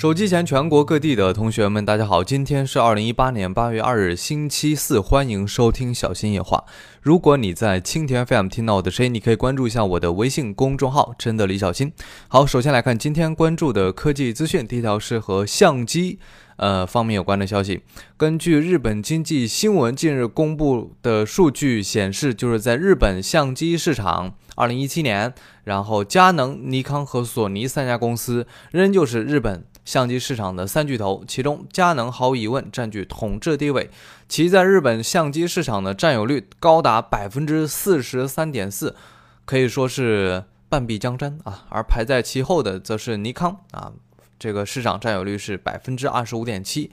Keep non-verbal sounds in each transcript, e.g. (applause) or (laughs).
手机前全国各地的同学们，大家好，今天是二零一八年八月二日，星期四，欢迎收听小新夜话。如果你在蜻蜓 FM 听到我的声音，你可以关注一下我的微信公众号“真的李小新”。好，首先来看今天关注的科技资讯，第一条是和相机呃方面有关的消息。根据日本经济新闻近日公布的数据显示，就是在日本相机市场，二零一七年，然后佳能、尼康和索尼三家公司仍旧是日本。相机市场的三巨头，其中佳能毫无疑问占据统治地位，其在日本相机市场的占有率高达百分之四十三点四，可以说是半壁江山啊。而排在其后的则是尼康啊，这个市场占有率是百分之二十五点七。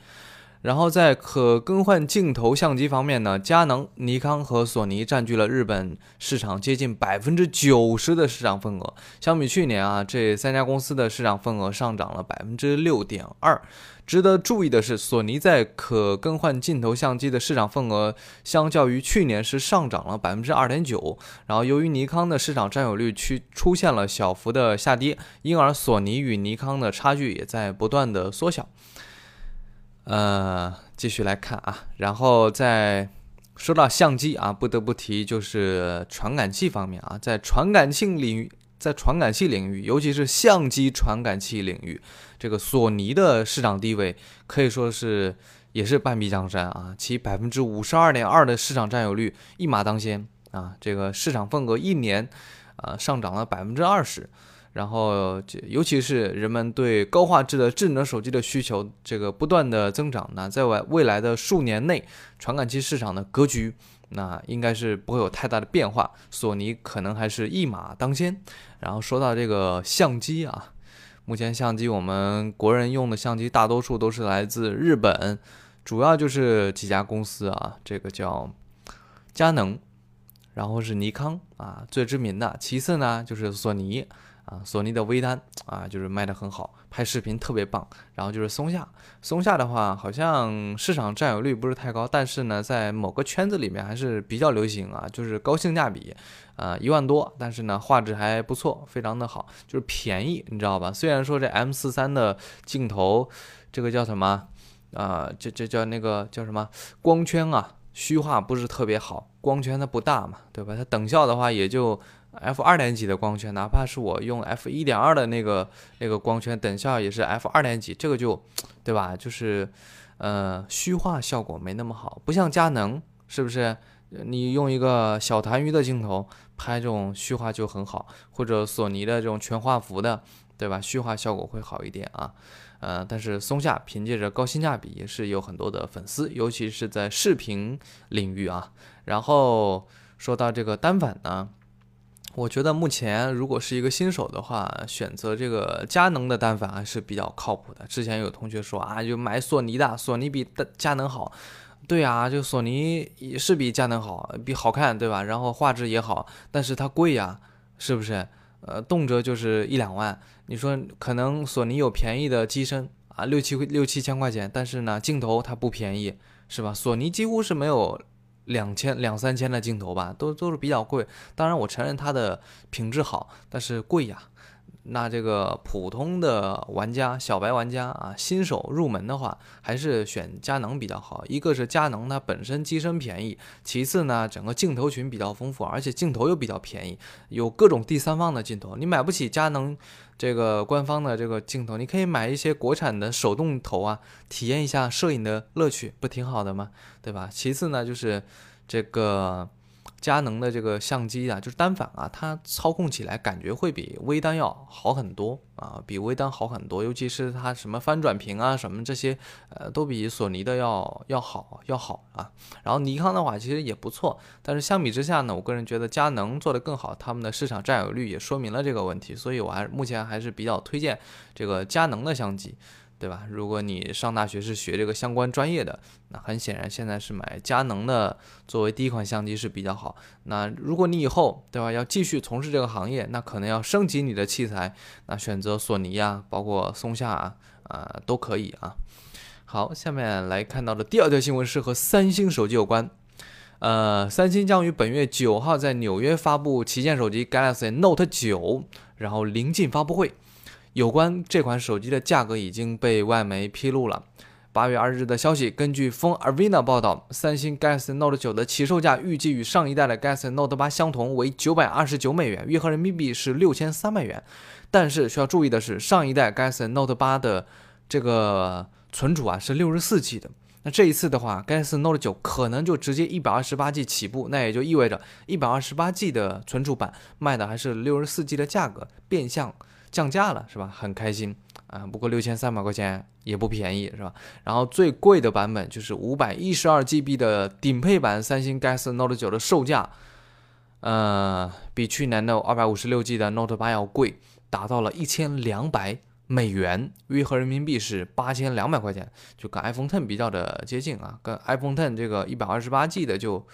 然后在可更换镜头相机方面呢，佳能、尼康和索尼占据了日本市场接近百分之九十的市场份额。相比去年啊，这三家公司的市场份额上涨了百分之六点二。值得注意的是，索尼在可更换镜头相机的市场份额相较于去年是上涨了百分之二点九。然后由于尼康的市场占有率区出现了小幅的下跌，因而索尼与尼康的差距也在不断的缩小。呃，继续来看啊，然后再说到相机啊，不得不提就是传感器方面啊，在传感器领域，在传感器领域，尤其是相机传感器领域，这个索尼的市场地位可以说是也是半壁江山啊，其百分之五十二点二的市场占有率一马当先啊，这个市场份额一年啊上涨了百分之二十。然后，尤其是人们对高画质的智能手机的需求，这个不断的增长，那在未未来的数年内，传感器市场的格局，那应该是不会有太大的变化。索尼可能还是一马当先。然后说到这个相机啊，目前相机我们国人用的相机大多数都是来自日本，主要就是几家公司啊，这个叫佳能，然后是尼康啊，最知名的，其次呢就是索尼。啊，索尼的微单啊，就是卖的很好，拍视频特别棒。然后就是松下，松下的话好像市场占有率不是太高，但是呢，在某个圈子里面还是比较流行啊，就是高性价比，啊，一万多，但是呢画质还不错，非常的好，就是便宜，你知道吧？虽然说这 M 四三的镜头，这个叫什么啊？这这叫那个叫什么光圈啊？虚化不是特别好，光圈它不大嘛，对吧？它等效的话也就。F 二点几的光圈，哪怕是我用 f 一点二的那个那个光圈，等效也是 f 二点几，这个就，对吧？就是，呃，虚化效果没那么好，不像佳能，是不是？你用一个小痰盂的镜头拍这种虚化就很好，或者索尼的这种全画幅的，对吧？虚化效果会好一点啊。呃，但是松下凭借着高性价比，也是有很多的粉丝，尤其是在视频领域啊。然后说到这个单反呢。我觉得目前如果是一个新手的话，选择这个佳能的单反还是比较靠谱的。之前有同学说啊，就买索尼的，索尼比佳能好。对啊，就索尼也是比佳能好，比好看，对吧？然后画质也好，但是它贵呀，是不是？呃，动辄就是一两万。你说可能索尼有便宜的机身啊，六七六七千块钱，但是呢，镜头它不便宜，是吧？索尼几乎是没有。两千两三千的镜头吧，都都是比较贵。当然，我承认它的品质好，但是贵呀。那这个普通的玩家、小白玩家啊，新手入门的话，还是选佳能比较好。一个是佳能它本身机身便宜，其次呢，整个镜头群比较丰富，而且镜头又比较便宜，有各种第三方的镜头。你买不起佳能这个官方的这个镜头，你可以买一些国产的手动头啊，体验一下摄影的乐趣，不挺好的吗？对吧？其次呢，就是这个。佳能的这个相机啊，就是单反啊，它操控起来感觉会比微单要好很多啊，比微单好很多，尤其是它什么翻转屏啊，什么这些，呃，都比索尼的要要好要好啊。然后尼康的话其实也不错，但是相比之下呢，我个人觉得佳能做的更好，他们的市场占有率也说明了这个问题，所以我还目前还是比较推荐这个佳能的相机。对吧？如果你上大学是学这个相关专业的，那很显然现在是买佳能的作为第一款相机是比较好。那如果你以后对吧要继续从事这个行业，那可能要升级你的器材，那选择索尼呀，包括松下啊，啊都可以啊。好，下面来看到的第二条新闻是和三星手机有关。呃，三星将于本月九号在纽约发布旗舰手机 Galaxy Note 九，然后临近发布会。有关这款手机的价格已经被外媒披露了。八月二日的消息，根据风 Arena 报道，三星 Galaxy Note 9的起售价预计与上一代的 Galaxy Note 8相同，为九百二十九美元，约合人民币是六千三百元。但是需要注意的是，上一代 Galaxy Note 8的这个存储啊是六十四 G 的，那这一次的话，Galaxy Note 9可能就直接一百二十八 G 起步，那也就意味着一百二十八 G 的存储版卖的还是六十四 G 的价格，变相降价了，是吧？很开心。啊，不过六千三百块钱也不便宜，是吧？然后最贵的版本就是五百一十二 GB 的顶配版三星 Galaxy Note 9的售价，呃，比去年的二百五十六 G 的 Note 8要贵，达到了一千两百美元，约合人民币是八千两百块钱，就跟 iPhone Ten 比较的接近啊，跟 iPhone Ten 这个一百二十八 G 的就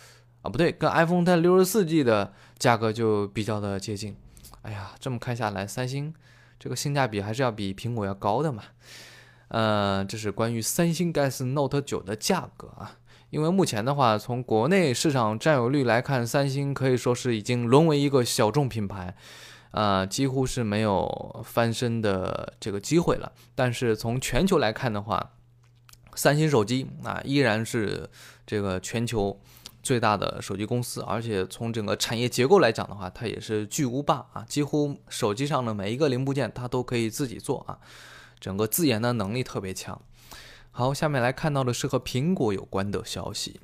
啊不对，跟 iPhone Ten 六十四 G 的价格就比较的接近。哎呀，这么看下来，三星。这个性价比还是要比苹果要高的嘛，呃，这是关于三星 Galaxy Note 9的价格啊。因为目前的话，从国内市场占有率来看，三星可以说是已经沦为一个小众品牌，呃，几乎是没有翻身的这个机会了。但是从全球来看的话，三星手机啊依然是这个全球。最大的手机公司，而且从整个产业结构来讲的话，它也是巨无霸啊！几乎手机上的每一个零部件，它都可以自己做啊，整个自研的能力特别强。好，下面来看到的是和苹果有关的消息。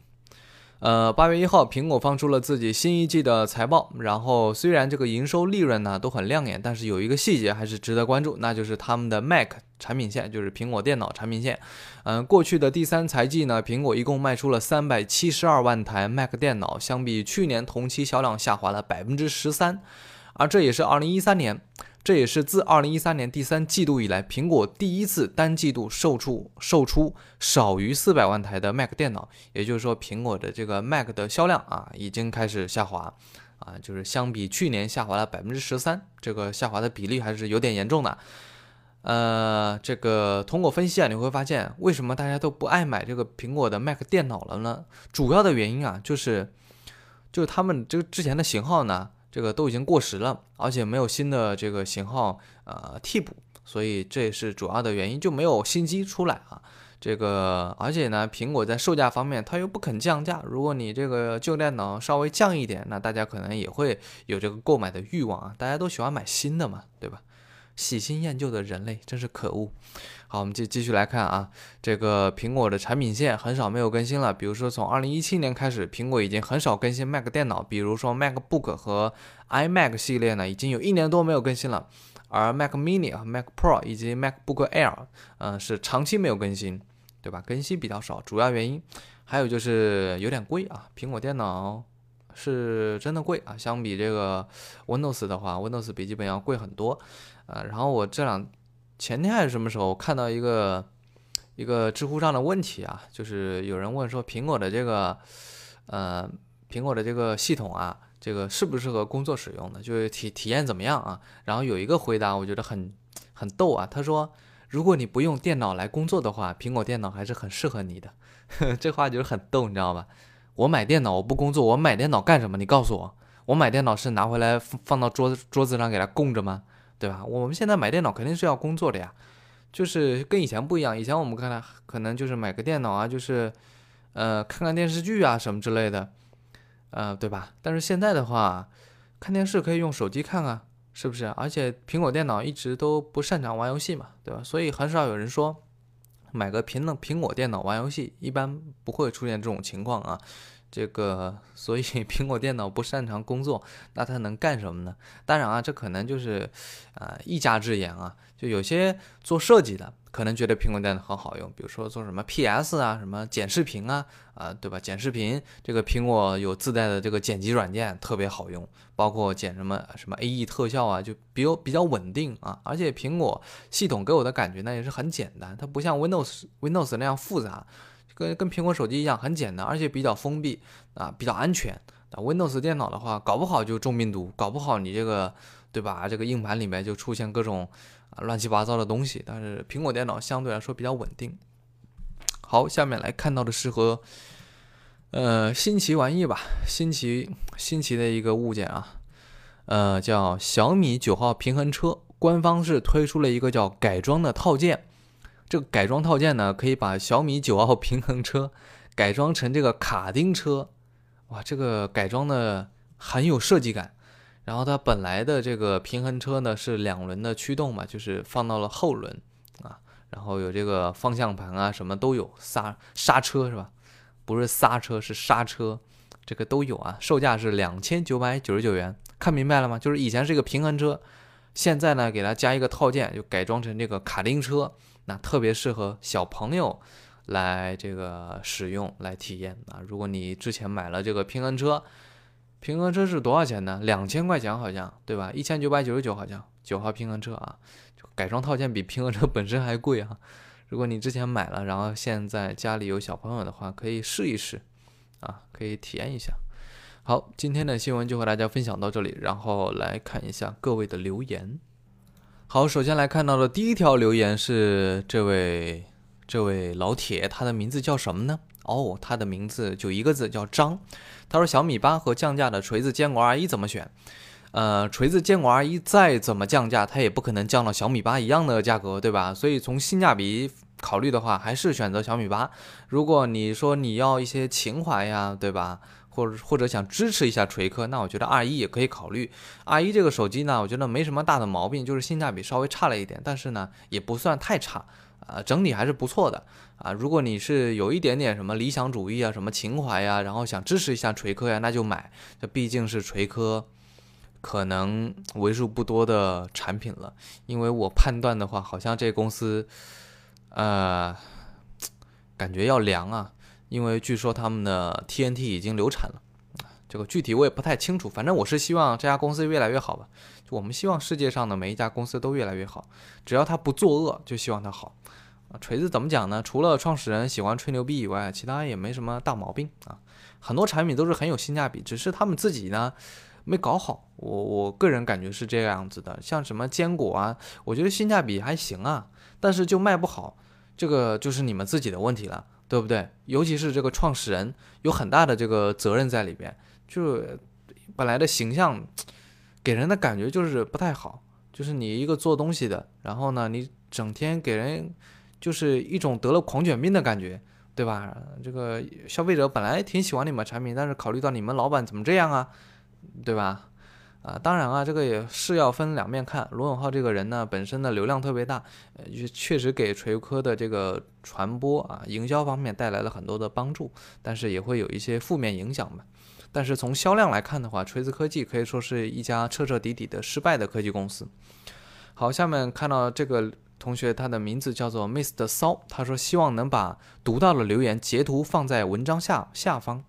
呃，八月一号，苹果放出了自己新一季的财报。然后，虽然这个营收利润呢都很亮眼，但是有一个细节还是值得关注，那就是他们的 Mac 产品线，就是苹果电脑产品线。嗯，过去的第三财季呢，苹果一共卖出了三百七十二万台 Mac 电脑，相比去年同期销量下滑了百分之十三，而这也是二零一三年。这也是自二零一三年第三季度以来，苹果第一次单季度售出售出少于四百万台的 Mac 电脑，也就是说，苹果的这个 Mac 的销量啊，已经开始下滑，啊，就是相比去年下滑了百分之十三，这个下滑的比例还是有点严重的。呃，这个通过分析啊，你会发现为什么大家都不爱买这个苹果的 Mac 电脑了呢？主要的原因啊，就是就是他们这个之前的型号呢。这个都已经过时了，而且没有新的这个型号呃替补，所以这也是主要的原因，就没有新机出来啊。这个而且呢，苹果在售价方面它又不肯降价，如果你这个旧电脑稍微降一点，那大家可能也会有这个购买的欲望啊。大家都喜欢买新的嘛，对吧？喜新厌旧的人类真是可恶。好，我们继继续来看啊，这个苹果的产品线很少没有更新了。比如说，从二零一七年开始，苹果已经很少更新 Mac 电脑。比如说，MacBook 和 iMac 系列呢，已经有一年多没有更新了。而 Mac Mini 和 Mac Pro 以及 MacBook Air，嗯，是长期没有更新，对吧？更新比较少，主要原因还有就是有点贵啊。苹果电脑是真的贵啊，相比这个 Windows 的话，Windows 笔记本要贵很多。呃，然后我这两。前天还是什么时候看到一个一个知乎上的问题啊？就是有人问说苹果的这个呃苹果的这个系统啊，这个适不适合工作使用的？就是体体验怎么样啊？然后有一个回答，我觉得很很逗啊。他说，如果你不用电脑来工作的话，苹果电脑还是很适合你的。(laughs) 这话就是很逗，你知道吧？我买电脑我不工作，我买电脑干什么？你告诉我，我买电脑是拿回来放到桌子桌子上给它供着吗？对吧？我们现在买电脑肯定是要工作的呀，就是跟以前不一样。以前我们看来可能就是买个电脑啊，就是呃看看电视剧啊什么之类的，呃对吧？但是现在的话，看电视可以用手机看啊，是不是？而且苹果电脑一直都不擅长玩游戏嘛，对吧？所以很少有人说买个苹苹果电脑玩游戏，一般不会出现这种情况啊。这个，(laughs) 所以苹果电脑不擅长工作，那它能干什么呢？当然啊，这可能就是，啊，一家之言啊。就有些做设计的，可能觉得苹果电脑很好用，比如说做什么 PS 啊，什么剪视频啊，啊，对吧？剪视频，这个苹果有自带的这个剪辑软件，特别好用，包括剪什么什么 AE 特效啊，就比较比较稳定啊。而且苹果系统给我的感觉呢，也是很简单，它不像 Windows Windows 那样复杂。跟跟苹果手机一样很简单，而且比较封闭啊，比较安全。Windows 电脑的话，搞不好就中病毒，搞不好你这个对吧？这个硬盘里面就出现各种乱七八糟的东西。但是苹果电脑相对来说比较稳定。好，下面来看到的是和呃新奇玩意吧，新奇新奇的一个物件啊，呃叫小米九号平衡车官方是推出了一个叫改装的套件。这个改装套件呢，可以把小米九号平衡车改装成这个卡丁车。哇，这个改装的很有设计感。然后它本来的这个平衡车呢是两轮的驱动嘛，就是放到了后轮啊。然后有这个方向盘啊，什么都有，刹刹车是吧？不是刹车，是刹车，这个都有啊。售价是两千九百九十九元，看明白了吗？就是以前是一个平衡车，现在呢给它加一个套件，就改装成这个卡丁车，那特别适合小朋友来这个使用来体验啊。如果你之前买了这个平衡车，平衡车是多少钱呢？两千块钱好像，对吧？一千九百九十九好像九号平衡车啊，就改装套件比平衡车 (laughs) 本身还贵啊。如果你之前买了，然后现在家里有小朋友的话，可以试一试啊，可以体验一下。好，今天的新闻就和大家分享到这里，然后来看一下各位的留言。好，首先来看到的第一条留言是这位这位老铁，他的名字叫什么呢？哦，他的名字就一个字，叫张。他说小米八和降价的锤子坚果 R 一怎么选？呃，锤子坚果 R 一再怎么降价，它也不可能降到小米八一样的价格，对吧？所以从性价比考虑的话，还是选择小米八。如果你说你要一些情怀呀，对吧？或者或者想支持一下锤科，那我觉得 R 一也可以考虑。R 一这个手机呢，我觉得没什么大的毛病，就是性价比稍微差了一点，但是呢，也不算太差。啊，整体还是不错的啊！如果你是有一点点什么理想主义啊、什么情怀呀，然后想支持一下锤科呀，那就买。这毕竟是锤科，可能为数不多的产品了。因为我判断的话，好像这公司，呃，感觉要凉啊。因为据说他们的 TNT 已经流产了，这个具体我也不太清楚。反正我是希望这家公司越来越好吧。就我们希望世界上的每一家公司都越来越好，只要它不作恶，就希望它好。啊，锤子怎么讲呢？除了创始人喜欢吹牛逼以外，其他也没什么大毛病啊。很多产品都是很有性价比，只是他们自己呢没搞好。我我个人感觉是这个样子的。像什么坚果啊，我觉得性价比还行啊，但是就卖不好，这个就是你们自己的问题了，对不对？尤其是这个创始人有很大的这个责任在里边，就本来的形象给人的感觉就是不太好，就是你一个做东西的，然后呢，你整天给人。就是一种得了狂犬病的感觉，对吧？这个消费者本来挺喜欢你们产品，但是考虑到你们老板怎么这样啊，对吧？啊，当然啊，这个也是要分两面看。罗永浩这个人呢，本身的流量特别大，呃，确实给锤科的这个传播啊、营销方面带来了很多的帮助，但是也会有一些负面影响嘛。但是从销量来看的话，锤子科技可以说是一家彻彻底底的失败的科技公司。好，下面看到这个。同学，他的名字叫做 Mist 骚，他说希望能把读到的留言截图放在文章下下方。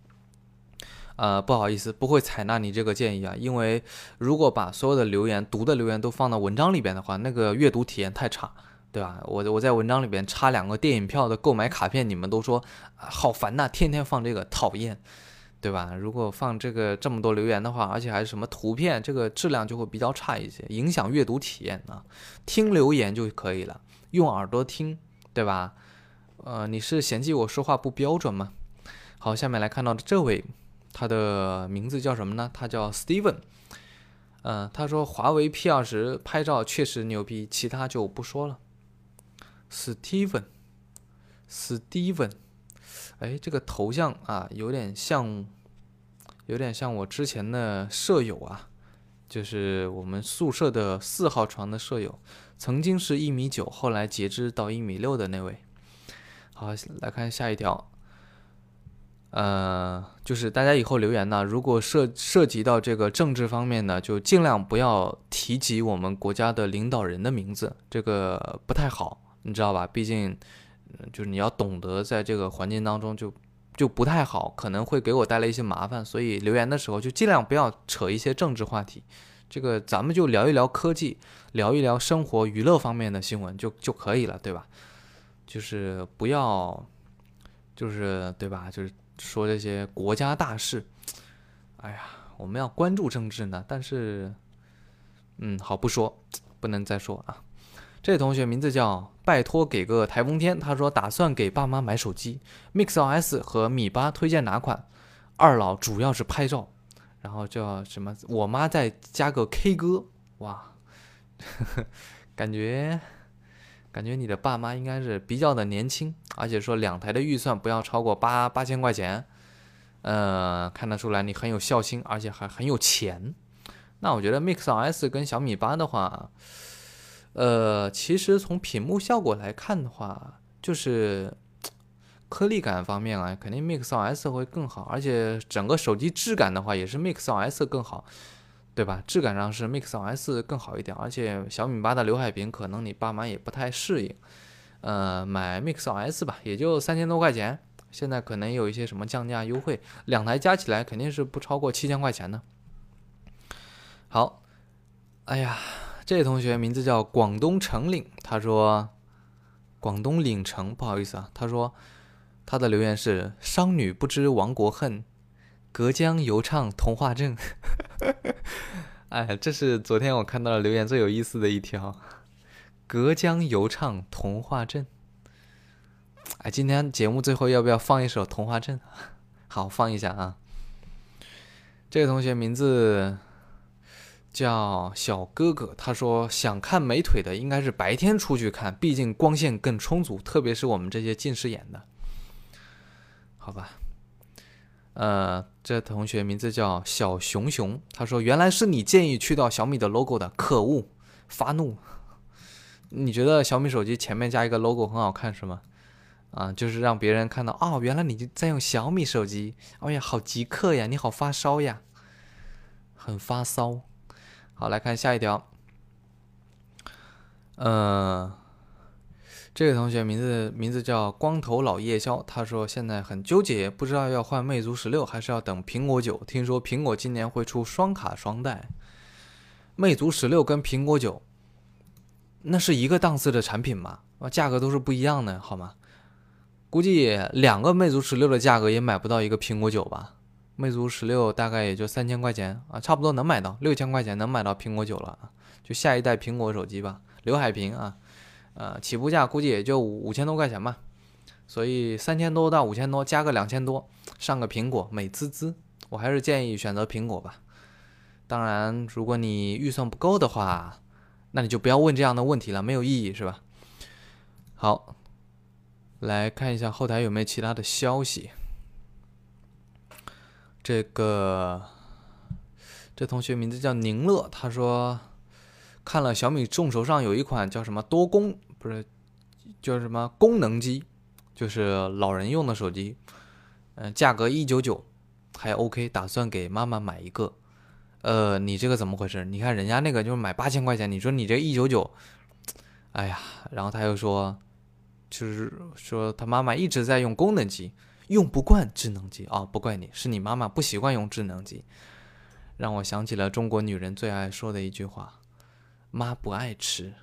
呃，不好意思，不会采纳你这个建议啊，因为如果把所有的留言读的留言都放到文章里边的话，那个阅读体验太差，对吧？我我在文章里边插两个电影票的购买卡片，你们都说好烦呐，天天放这个讨厌。对吧？如果放这个这么多留言的话，而且还是什么图片，这个质量就会比较差一些，影响阅读体验啊。听留言就可以了，用耳朵听，对吧？呃，你是嫌弃我说话不标准吗？好，下面来看到的这位，他的名字叫什么呢？他叫 Steven。嗯，他说华为 P 二十拍照确实牛逼，其他就不说了。Steven，Steven。哎，这个头像啊，有点像，有点像我之前的舍友啊，就是我们宿舍的四号床的舍友，曾经是一米九，后来截肢到一米六的那位。好，来看下一条，呃，就是大家以后留言呢，如果涉涉及到这个政治方面呢，就尽量不要提及我们国家的领导人的名字，这个不太好，你知道吧？毕竟。就是你要懂得在这个环境当中就就不太好，可能会给我带来一些麻烦，所以留言的时候就尽量不要扯一些政治话题，这个咱们就聊一聊科技，聊一聊生活娱乐方面的新闻就就可以了，对吧？就是不要，就是对吧？就是说这些国家大事，哎呀，我们要关注政治呢，但是，嗯，好不说，不能再说啊。这位同学名字叫拜托给个台风天，他说打算给爸妈买手机，Mix OS 和米八推荐哪款？二老主要是拍照，然后叫什么？我妈再加个 K 歌，哇，呵 (laughs) 呵感觉感觉你的爸妈应该是比较的年轻，而且说两台的预算不要超过八八千块钱，呃，看得出来你很有孝心，而且还很有钱。那我觉得 Mix 2S 跟小米八的话，呃，其实从屏幕效果来看的话，就是颗粒感方面啊，肯定 Mix 2S 会更好，而且整个手机质感的话，也是 Mix 2S 更好。对吧？质感上是 Mix 2S 更好一点，而且小米八的刘海屏可能你爸妈也不太适应。呃，买 Mix 2S 吧，也就三千多块钱，现在可能有一些什么降价优惠，两台加起来肯定是不超过七千块钱的。好，哎呀，这位同学名字叫广东城岭，他说广东岭城，不好意思啊，他说他的留言是商女不知亡国恨。隔江犹唱童话镇，(laughs) 哎，这是昨天我看到的留言最有意思的一条。隔江犹唱童话镇，哎，今天节目最后要不要放一首童话镇？(laughs) 好，放一下啊。这个同学名字叫小哥哥，他说想看美腿的应该是白天出去看，毕竟光线更充足，特别是我们这些近视眼的，好吧。呃，这同学名字叫小熊熊，他说：“原来是你建议去掉小米的 logo 的，可恶，发怒！你觉得小米手机前面加一个 logo 很好看是吗？啊，就是让别人看到哦，原来你在用小米手机，哎呀，好极客呀，你好发烧呀，很发骚。好，来看下一条，呃。”这个同学名字名字叫光头老夜宵，他说现在很纠结，不知道要换魅族十六还是要等苹果九。听说苹果今年会出双卡双待，魅族十六跟苹果九那是一个档次的产品吗？啊，价格都是不一样的，好吗？估计两个魅族十六的价格也买不到一个苹果九吧？魅族十六大概也就三千块钱啊，差不多能买到六千块钱能买到苹果九了，就下一代苹果手机吧，刘海屏啊。呃，起步价估计也就五五千多块钱吧，所以三千多到五千多加个两千多，上个苹果美滋滋。我还是建议选择苹果吧。当然，如果你预算不够的话，那你就不要问这样的问题了，没有意义，是吧？好，来看一下后台有没有其他的消息。这个这同学名字叫宁乐，他说。看了小米众筹上有一款叫什么多功不是叫什么功能机，就是老人用的手机，嗯，价格一九九，还 OK，打算给妈妈买一个。呃，你这个怎么回事？你看人家那个就是买八千块钱，你说你这一九九，哎呀，然后他又说，就是说他妈妈一直在用功能机，用不惯智能机啊，不怪你，是你妈妈不习惯用智能机，让我想起了中国女人最爱说的一句话。妈不爱吃，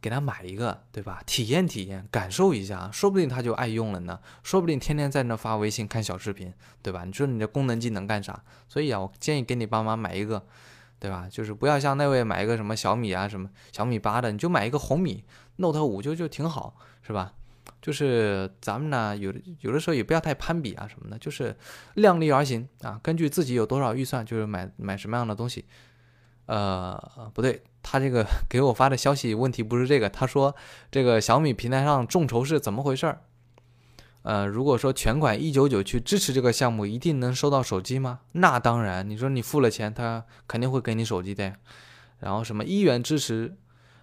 给他买一个，对吧？体验体验，感受一下，说不定他就爱用了呢。说不定天天在那发微信、看小视频，对吧？你说你的功能机能干啥？所以啊，我建议给你爸妈买一个，对吧？就是不要像那位买一个什么小米啊、什么小米八的，你就买一个红米 Note 五就就挺好，是吧？就是咱们呢，有的有的时候也不要太攀比啊什么的，就是量力而行啊，根据自己有多少预算，就是买买什么样的东西。呃，不对，他这个 (laughs) 给我发的消息问题不是这个。他说这个小米平台上众筹是怎么回事儿？呃，如果说全款一九九去支持这个项目，一定能收到手机吗？那当然，你说你付了钱，他肯定会给你手机的。然后什么一元支持，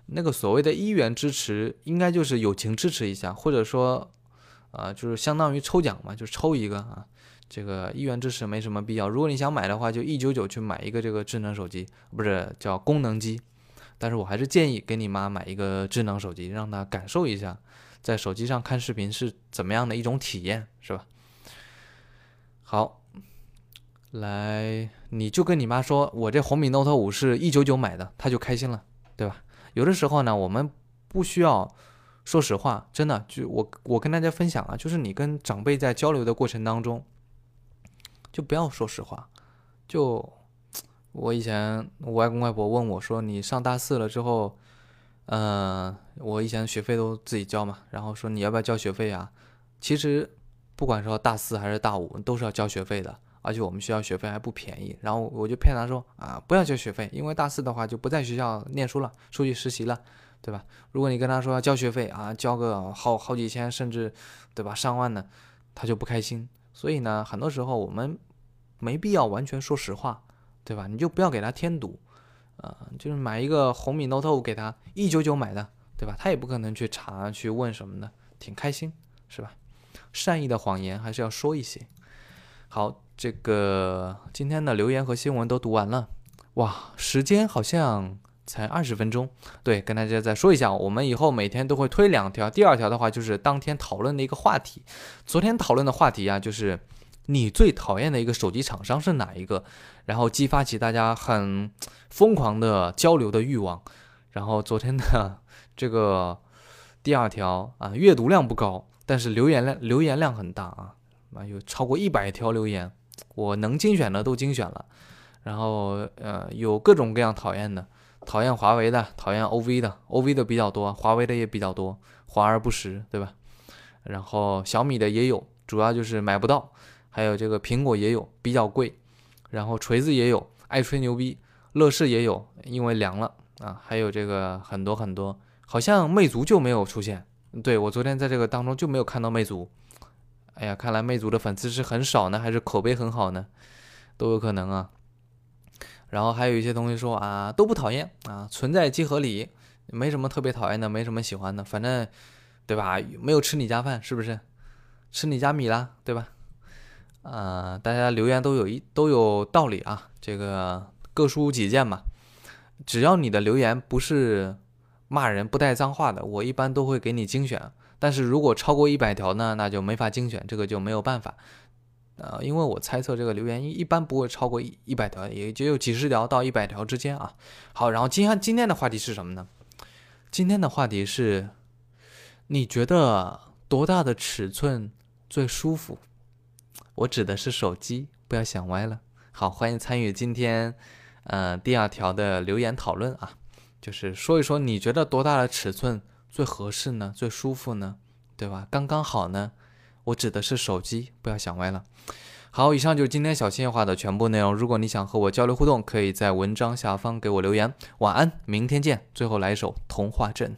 那个所谓的一元支持，应该就是友情支持一下，或者说，呃，就是相当于抽奖嘛，就抽一个啊。这个一元支持没什么必要。如果你想买的话，就一九九去买一个这个智能手机，不是叫功能机。但是我还是建议给你妈买一个智能手机，让她感受一下在手机上看视频是怎么样的一种体验，是吧？好，来，你就跟你妈说，我这红米 Note 五是一九九买的，她就开心了，对吧？有的时候呢，我们不需要说实话，真的，就我我跟大家分享啊，就是你跟长辈在交流的过程当中。就不要说实话，就我以前我外公外婆问我说：“你上大四了之后，嗯，我以前学费都自己交嘛，然后说你要不要交学费啊？”其实不管说大四还是大五，都是要交学费的，而且我们学校学费还不便宜。然后我就骗他说啊，不要交学费，因为大四的话就不在学校念书了，出去实习了，对吧？如果你跟他说要交学费啊，交个好好几千，甚至对吧上万的，他就不开心。所以呢，很多时候我们没必要完全说实话，对吧？你就不要给他添堵，啊，就是买一个红米 Note 5给他一九九买的，对吧？他也不可能去查去问什么的，挺开心，是吧？善意的谎言还是要说一些。好，这个今天的留言和新闻都读完了，哇，时间好像才二十分钟。对，跟大家再说一下，我们以后每天都会推两条，第二条的话就是当天讨论的一个话题。昨天讨论的话题啊，就是你最讨厌的一个手机厂商是哪一个？然后激发起大家很疯狂的交流的欲望。然后昨天的这个第二条啊，阅读量不高，但是留言量留言量很大啊。啊，有超过一百条留言，我能精选的都精选了，然后呃，有各种各样讨厌的，讨厌华为的，讨厌 OV 的，OV 的比较多，华为的也比较多，华而不实，对吧？然后小米的也有，主要就是买不到，还有这个苹果也有，比较贵，然后锤子也有，爱吹牛逼，乐视也有，因为凉了啊，还有这个很多很多，好像魅族就没有出现，对我昨天在这个当中就没有看到魅族。哎呀，看来魅族的粉丝是很少呢，还是口碑很好呢？都有可能啊。然后还有一些同学说啊，都不讨厌啊，存在即合理，没什么特别讨厌的，没什么喜欢的，反正对吧？没有吃你家饭，是不是？吃你家米啦，对吧？呃，大家留言都有一都有道理啊，这个各抒己见嘛。只要你的留言不是骂人、不带脏话的，我一般都会给你精选。但是如果超过一百条呢，那就没法精选，这个就没有办法，呃，因为我猜测这个留言一一般不会超过一一百条，也就有几十条到一百条之间啊。好，然后今天今天的话题是什么呢？今天的话题是，你觉得多大的尺寸最舒服？我指的是手机，不要想歪了。好，欢迎参与今天，呃，第二条的留言讨论啊，就是说一说你觉得多大的尺寸？最合适呢？最舒服呢？对吧？刚刚好呢？我指的是手机，不要想歪了。好，以上就是今天小新话的全部内容。如果你想和我交流互动，可以在文章下方给我留言。晚安，明天见。最后来一首《童话镇》。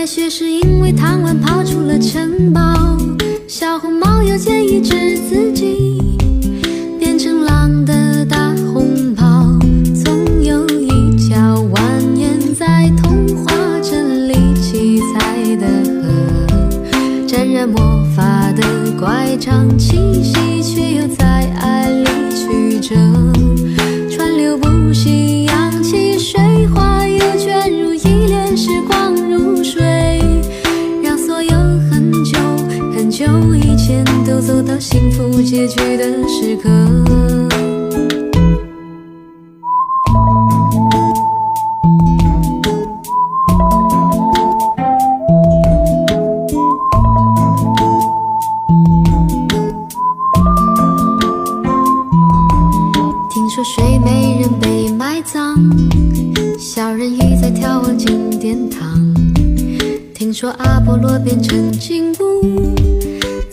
白雪是因为贪玩跑出了城堡，小红帽又建议治自己变成狼的大红袍。总有一条蜿蜒在童话镇里七彩的河，沾染魔法的乖张气息，结局的时刻。听说睡美人被埋葬，小人鱼在眺望金殿堂。听说阿波罗变成金乌。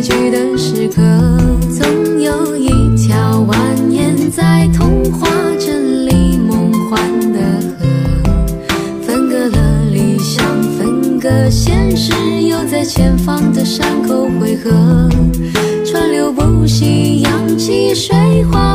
结局的时刻。总有一条蜿蜒在童话镇里梦幻的河，分隔了理想，分隔现实，又在前方的山口汇合。川流不息，扬起水花，